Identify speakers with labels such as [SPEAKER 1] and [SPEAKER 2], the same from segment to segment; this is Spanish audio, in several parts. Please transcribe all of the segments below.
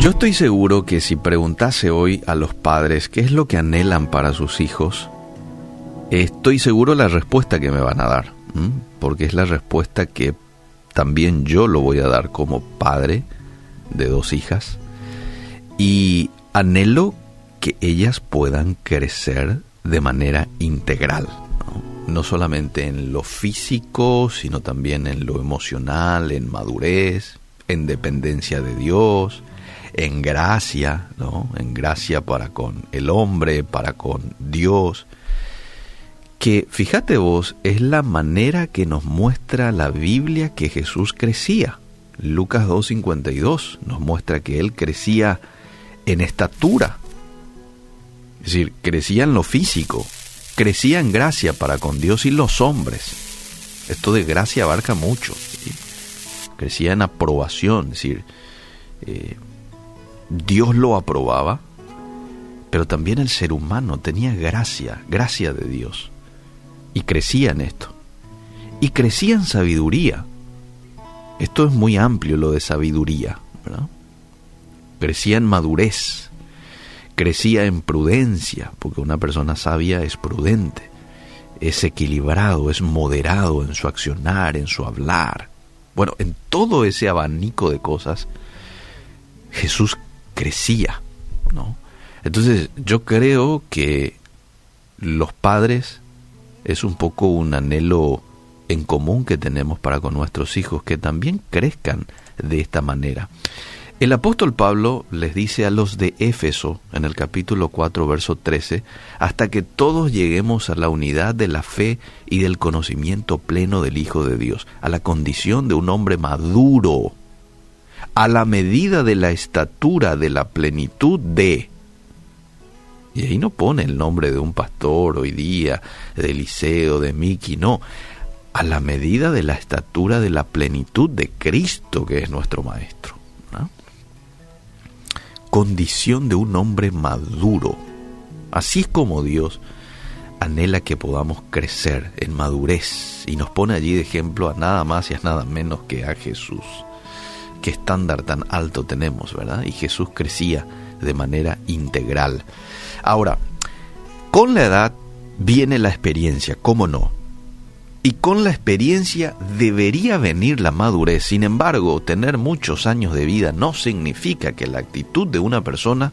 [SPEAKER 1] Yo estoy seguro que si preguntase hoy a los padres qué es lo que anhelan para sus hijos, estoy seguro la respuesta que me van a dar, porque es la respuesta que también yo lo voy a dar como padre de dos hijas. Y anhelo que ellas puedan crecer de manera integral, ¿no? solamente en lo físico, sino también en lo emocional, en madurez, en dependencia de Dios, en gracia, ¿no? En gracia para con el hombre, para con Dios. Que fíjate vos, es la manera que nos muestra la Biblia que Jesús crecía. Lucas 2.52 nos muestra que él crecía en estatura, es decir, crecía en lo físico, crecía en gracia para con Dios y los hombres. Esto de gracia abarca mucho. Crecía en aprobación, es decir, eh, Dios lo aprobaba, pero también el ser humano tenía gracia, gracia de Dios. Y crecía en esto. Y crecía en sabiduría. Esto es muy amplio lo de sabiduría. Crecía en madurez crecía en prudencia, porque una persona sabia es prudente, es equilibrado, es moderado en su accionar, en su hablar. Bueno, en todo ese abanico de cosas, Jesús crecía, ¿no? Entonces, yo creo que los padres es un poco un anhelo en común que tenemos para con nuestros hijos, que también crezcan de esta manera. El apóstol Pablo les dice a los de Éfeso en el capítulo 4, verso 13, hasta que todos lleguemos a la unidad de la fe y del conocimiento pleno del Hijo de Dios, a la condición de un hombre maduro, a la medida de la estatura de la plenitud de... Y ahí no pone el nombre de un pastor hoy día, de Eliseo, de Miki, no, a la medida de la estatura de la plenitud de Cristo, que es nuestro Maestro condición de un hombre maduro. Así es como Dios anhela que podamos crecer en madurez y nos pone allí de ejemplo a nada más y a nada menos que a Jesús. Qué estándar tan alto tenemos, ¿verdad? Y Jesús crecía de manera integral. Ahora, con la edad viene la experiencia, ¿cómo no? y con la experiencia debería venir la madurez. Sin embargo, tener muchos años de vida no significa que la actitud de una persona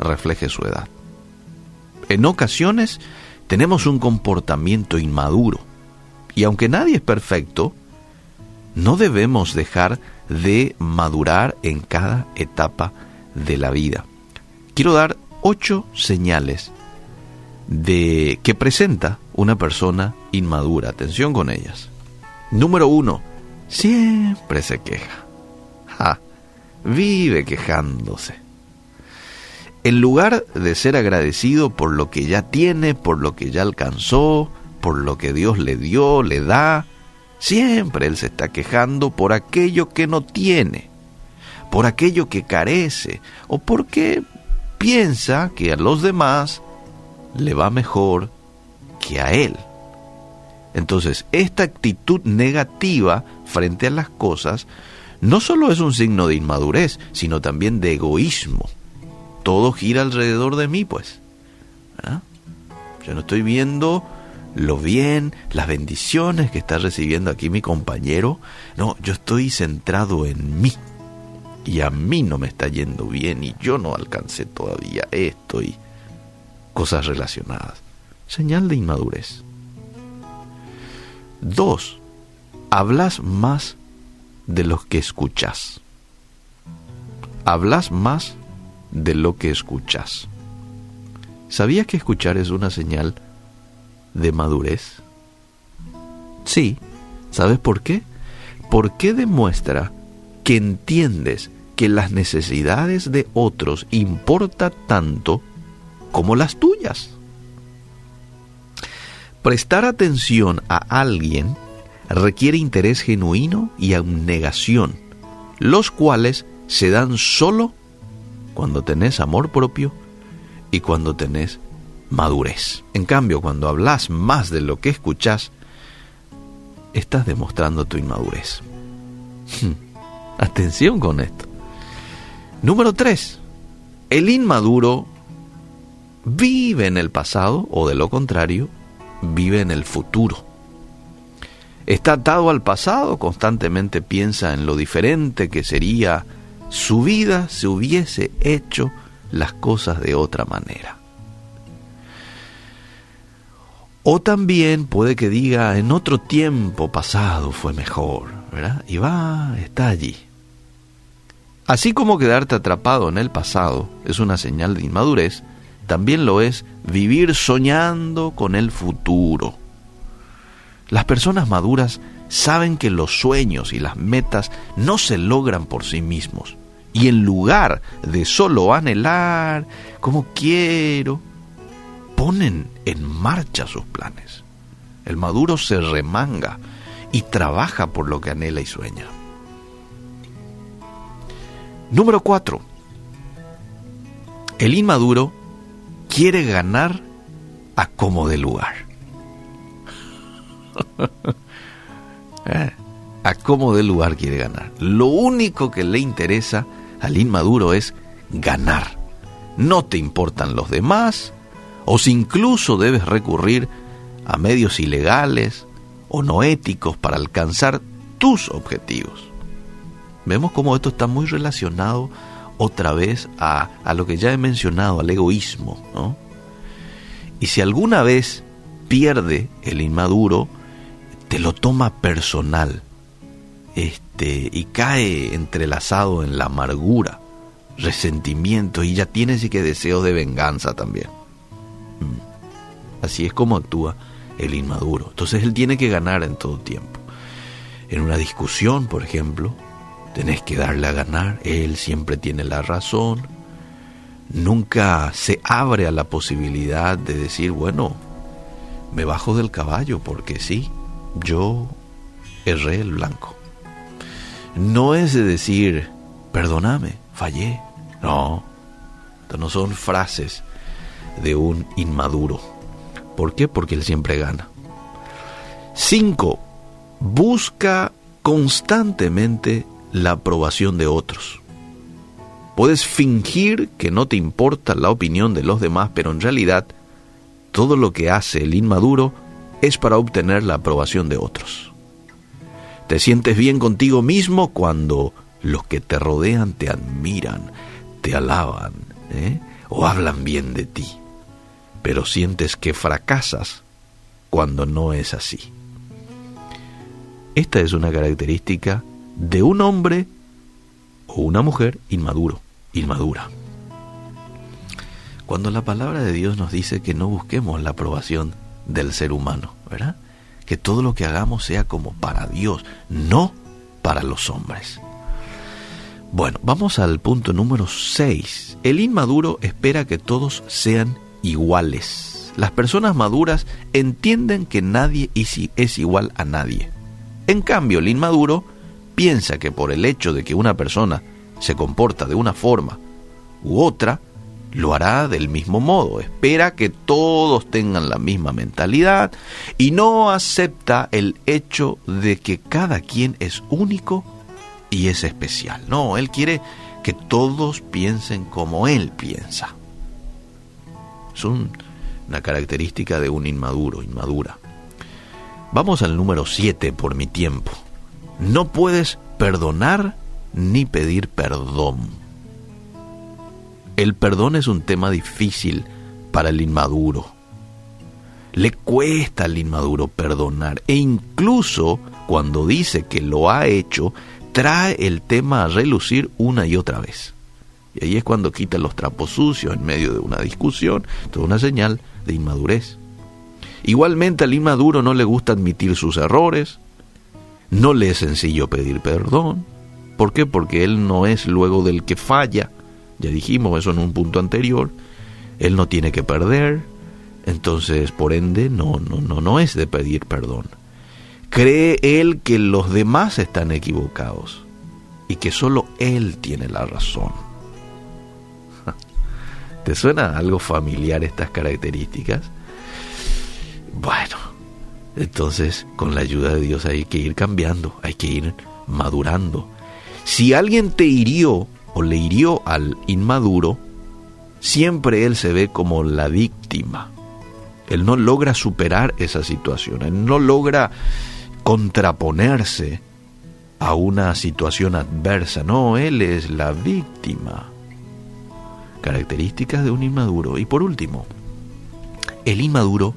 [SPEAKER 1] refleje su edad. En ocasiones tenemos un comportamiento inmaduro y aunque nadie es perfecto, no debemos dejar de madurar en cada etapa de la vida. Quiero dar ocho señales de que presenta una persona inmadura. Atención con ellas. Número uno, siempre se queja. vive quejándose. En lugar de ser agradecido por lo que ya tiene, por lo que ya alcanzó, por lo que Dios le dio, le da, siempre él se está quejando por aquello que no tiene, por aquello que carece, o porque piensa que a los demás le va mejor que a él. Entonces, esta actitud negativa frente a las cosas no solo es un signo de inmadurez, sino también de egoísmo. Todo gira alrededor de mí, pues. Yo no estoy viendo lo bien, las bendiciones que está recibiendo aquí mi compañero. No, yo estoy centrado en mí. Y a mí no me está yendo bien y yo no alcancé todavía esto y cosas relacionadas. Señal de inmadurez. Dos, hablas más de lo que escuchas. Hablas más de lo que escuchas. ¿Sabías que escuchar es una señal de madurez? Sí. ¿Sabes por qué? Porque demuestra que entiendes que las necesidades de otros importa tanto como las tuyas. Prestar atención a alguien requiere interés genuino y abnegación, los cuales se dan solo cuando tenés amor propio y cuando tenés madurez. En cambio, cuando hablas más de lo que escuchas, estás demostrando tu inmadurez. Atención con esto. Número 3. El inmaduro vive en el pasado o de lo contrario, vive en el futuro. Está atado al pasado, constantemente piensa en lo diferente que sería su vida si hubiese hecho las cosas de otra manera. O también puede que diga, en otro tiempo pasado fue mejor, ¿verdad? Y va, está allí. Así como quedarte atrapado en el pasado es una señal de inmadurez, también lo es vivir soñando con el futuro. Las personas maduras saben que los sueños y las metas no se logran por sí mismos. Y en lugar de solo anhelar, como quiero, ponen en marcha sus planes. El maduro se remanga y trabaja por lo que anhela y sueña. Número 4. El inmaduro quiere ganar a como de lugar. eh, a como de lugar quiere ganar. Lo único que le interesa al inmaduro es ganar. No te importan los demás, o si incluso debes recurrir a medios ilegales o no éticos para alcanzar tus objetivos. Vemos cómo esto está muy relacionado otra vez a, a lo que ya he mencionado, al egoísmo. ¿no? Y si alguna vez pierde el inmaduro, te lo toma personal este, y cae entrelazado en la amargura, resentimiento y ya tiene sí que deseos de venganza también. Así es como actúa el inmaduro. Entonces él tiene que ganar en todo tiempo. En una discusión, por ejemplo, tenés que darle a ganar. Él siempre tiene la razón. Nunca se abre a la posibilidad de decir, bueno, me bajo del caballo porque sí, yo erré el blanco. No es de decir, perdóname, fallé. No, no son frases de un inmaduro. ¿Por qué? Porque él siempre gana. 5. Busca constantemente la aprobación de otros. Puedes fingir que no te importa la opinión de los demás, pero en realidad todo lo que hace el inmaduro es para obtener la aprobación de otros. Te sientes bien contigo mismo cuando los que te rodean te admiran, te alaban ¿eh? o hablan bien de ti pero sientes que fracasas cuando no es así. Esta es una característica de un hombre o una mujer inmaduro, inmadura. Cuando la palabra de Dios nos dice que no busquemos la aprobación del ser humano, ¿verdad? Que todo lo que hagamos sea como para Dios, no para los hombres. Bueno, vamos al punto número 6. El inmaduro espera que todos sean iguales. Las personas maduras entienden que nadie es igual a nadie. En cambio, el inmaduro piensa que por el hecho de que una persona se comporta de una forma u otra, lo hará del mismo modo. Espera que todos tengan la misma mentalidad y no acepta el hecho de que cada quien es único y es especial. No, él quiere que todos piensen como él piensa. Es una característica de un inmaduro, inmadura. Vamos al número 7 por mi tiempo. No puedes perdonar ni pedir perdón. El perdón es un tema difícil para el inmaduro. Le cuesta al inmaduro perdonar e incluso cuando dice que lo ha hecho, trae el tema a relucir una y otra vez. Y ahí es cuando quita los trapos sucios en medio de una discusión, toda una señal de inmadurez. Igualmente al inmaduro no le gusta admitir sus errores, no le es sencillo pedir perdón. ¿Por qué? Porque él no es luego del que falla. Ya dijimos eso en un punto anterior. Él no tiene que perder, entonces por ende no no no no es de pedir perdón. Cree él que los demás están equivocados y que solo él tiene la razón. ¿Te suena algo familiar estas características? Bueno, entonces con la ayuda de Dios hay que ir cambiando, hay que ir madurando. Si alguien te hirió o le hirió al inmaduro, siempre él se ve como la víctima. Él no logra superar esa situación, él no logra contraponerse a una situación adversa, no, él es la víctima. Características de un inmaduro. Y por último, el inmaduro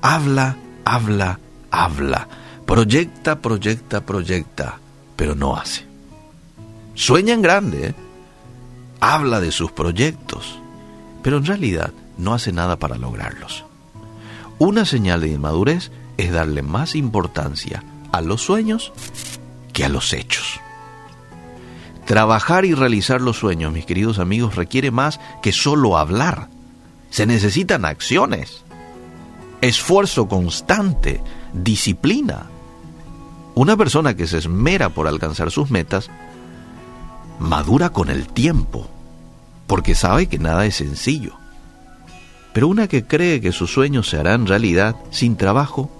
[SPEAKER 1] habla, habla, habla, proyecta, proyecta, proyecta, pero no hace. Sueña en grande, ¿eh? habla de sus proyectos, pero en realidad no hace nada para lograrlos. Una señal de inmadurez es darle más importancia a los sueños que a los hechos. Trabajar y realizar los sueños, mis queridos amigos, requiere más que solo hablar. Se necesitan acciones, esfuerzo constante, disciplina. Una persona que se esmera por alcanzar sus metas madura con el tiempo, porque sabe que nada es sencillo. Pero una que cree que sus sueños se harán realidad sin trabajo,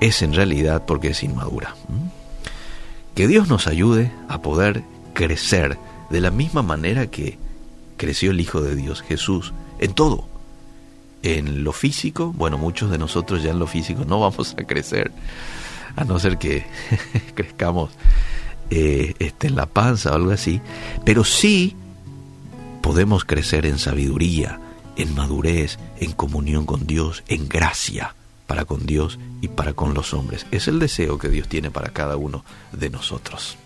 [SPEAKER 1] es en realidad porque es inmadura. Que Dios nos ayude a poder crecer de la misma manera que creció el Hijo de Dios, Jesús, en todo. En lo físico, bueno, muchos de nosotros ya en lo físico no vamos a crecer, a no ser que crezcamos eh, este, en la panza o algo así, pero sí podemos crecer en sabiduría, en madurez, en comunión con Dios, en gracia para con Dios y para con los hombres. Es el deseo que Dios tiene para cada uno de nosotros.